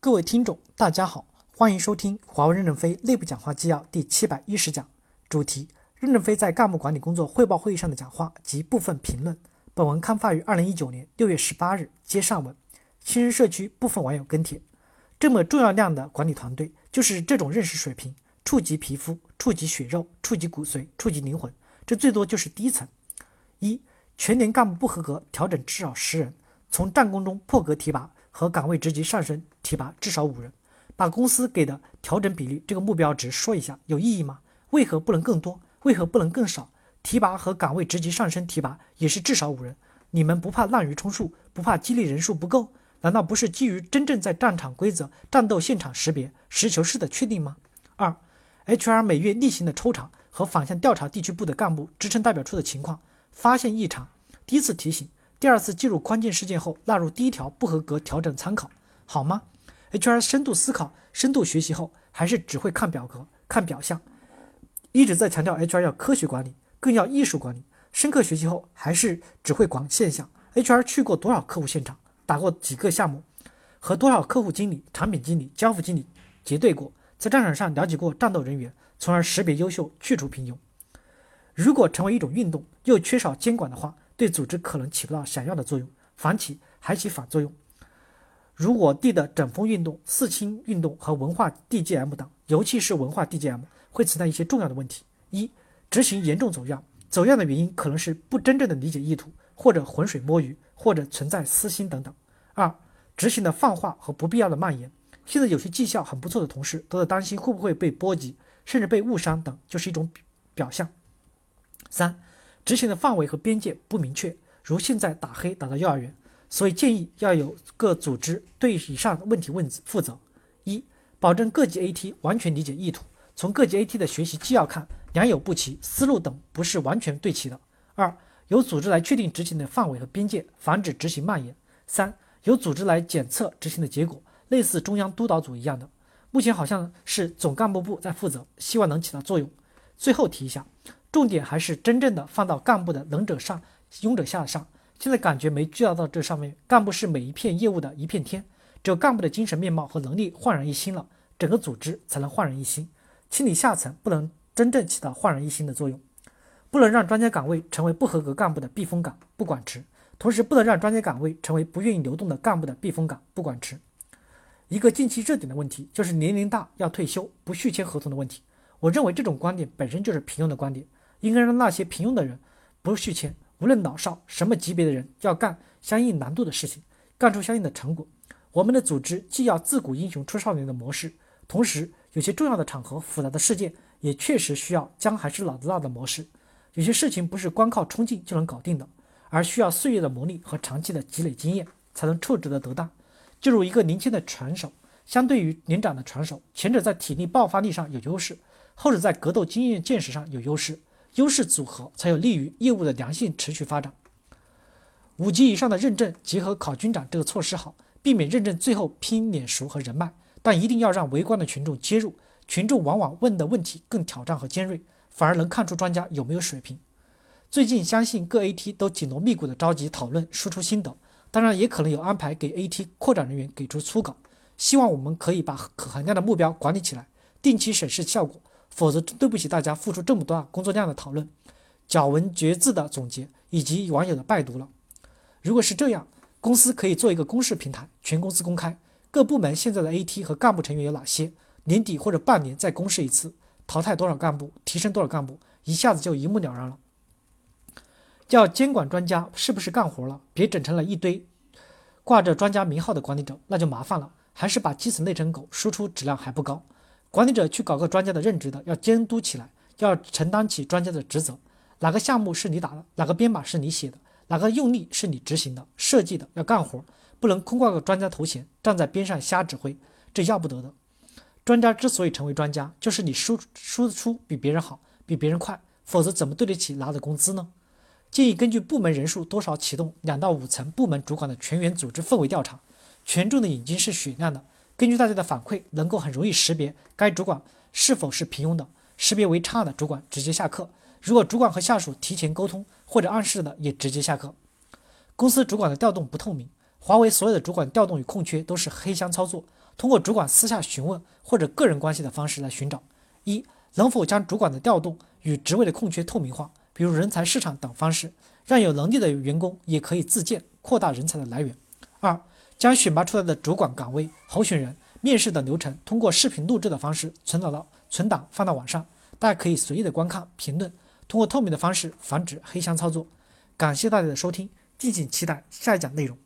各位听众，大家好，欢迎收听华为任正非内部讲话纪要第七百一十讲，主题：任正非在干部管理工作汇报会议上的讲话及部分评论。本文刊发于二零一九年六月十八日，接上文。新生社区部分网友跟帖：这么重要量的管理团队，就是这种认识水平，触及皮肤，触及血肉，触及骨髓，触及灵魂，这最多就是低层。一全年干部不合格，调整至少十人，从战功中破格提拔和岗位职级上升提拔至少五人。把公司给的调整比例这个目标值说一下，有意义吗？为何不能更多？为何不能更少？提拔和岗位职级上升提拔也是至少五人。你们不怕滥竽充数，不怕激励人数不够？难道不是基于真正在战场规则、战斗现场识别、实事求是的确定吗？二，HR 每月例行的抽查和反向调查地区部的干部、支撑代表处的情况。发现异常，第一次提醒，第二次记录关键事件后纳入第一条不合格调整参考，好吗？HR 深度思考、深度学习后，还是只会看表格、看表象，一直在强调 HR 要科学管理，更要艺术管理。深刻学习后，还是只会管现象。HR 去过多少客户现场，打过几个项目，和多少客户经理、产品经理、交付经理结对过，在战场上了解过战斗人员，从而识别优秀，去除平庸。如果成为一种运动，又缺少监管的话，对组织可能起不到想要的作用，反起还起反作用。如我地的整风运动、四清运动和文化 DGM 等，尤其是文化 DGM，会存在一些重要的问题：一、执行严重走样，走样的原因可能是不真正的理解意图，或者浑水摸鱼，或者存在私心等等；二、执行的泛化和不必要的蔓延，现在有些绩效很不错的同事都在担心会不会被波及，甚至被误伤等，就是一种表象。三、执行的范围和边界不明确，如现在打黑打到幼儿园，所以建议要有各组织对以上问题问负责：一、保证各级 AT 完全理解意图，从各级 AT 的学习纪要看，良莠不齐，思路等不是完全对齐的；二、由组织来确定执行的范围和边界，防止执行蔓延；三、由组织来检测执行的结果，类似中央督导组一样的，目前好像是总干部部在负责，希望能起到作用。最后提一下。重点还是真正的放到干部的能者上，庸者下上。现在感觉没聚焦到这上面。干部是每一片业务的一片天，只有干部的精神面貌和能力焕然一新了，整个组织才能焕然一新。清理下层不能真正起到焕然一新的作用，不能让专家岗位成为不合格干部的避风港，不管吃；同时不能让专家岗位成为不愿意流动的干部的避风港，不管吃。一个近期热点的问题就是年龄大要退休不续签合同的问题。我认为这种观点本身就是平庸的观点。应该让那些平庸的人不续签，无论老少什么级别的人，要干相应难度的事情，干出相应的成果。我们的组织既要自古英雄出少年的模式，同时有些重要的场合、复杂的事件，也确实需要姜还是老子辣的模式。有些事情不是光靠冲劲就能搞定的，而需要岁月的磨砺和长期的积累经验，才能处置得得当。就如一个年轻的船手，相对于年长的船手，前者在体力爆发力上有优势，后者在格斗经验见识上有优势。优势组合才有利于业务的良性持续发展。五级以上的认证结合考军长这个措施好，避免认证最后拼脸熟和人脉，但一定要让围观的群众接入。群众往往问的问题更挑战和尖锐，反而能看出专家有没有水平。最近相信各 AT 都紧锣密鼓的召集讨论，输出心得，当然也可能有安排给 AT 扩展人员给出初稿。希望我们可以把可衡量的目标管理起来，定期审视效果。否则对不起大家付出这么多工作量的讨论、咬文嚼字的总结以及网友的拜读了。如果是这样，公司可以做一个公示平台，全公司公开，各部门现在的 AT 和干部成员有哪些，年底或者半年再公示一次，淘汰多少干部，提升多少干部，一下子就一目了然了。叫监管专家是不是干活了，别整成了一堆挂着专家名号的管理者，那就麻烦了。还是把基层内成狗，输出质量还不高。管理者去搞个专家的任职的，要监督起来，要承担起专家的职责。哪个项目是你打的，哪个编码是你写的，哪个用力是你执行的、设计的，要干活，不能空挂个专家头衔，站在边上瞎指挥，这要不得的。专家之所以成为专家，就是你输输出比别人好，比别人快，否则怎么对得起拿的工资呢？建议根据部门人数多少启动两到五层部门主管的全员组织氛围调查，权重的眼睛是雪亮的。根据大家的反馈，能够很容易识别该主管是否是平庸的，识别为差的主管直接下课。如果主管和下属提前沟通或者暗示的，也直接下课。公司主管的调动不透明，华为所有的主管调动与空缺都是黑箱操作，通过主管私下询问或者个人关系的方式来寻找。一、能否将主管的调动与职位的空缺透明化，比如人才市场等方式，让有能力的员工也可以自荐，扩大人才的来源。二、将选拔出来的主管岗位、候选人、面试的流程，通过视频录制的方式存到到存档放到网上，大家可以随意的观看、评论，通过透明的方式防止黑箱操作。感谢大家的收听，敬请期待下一讲内容。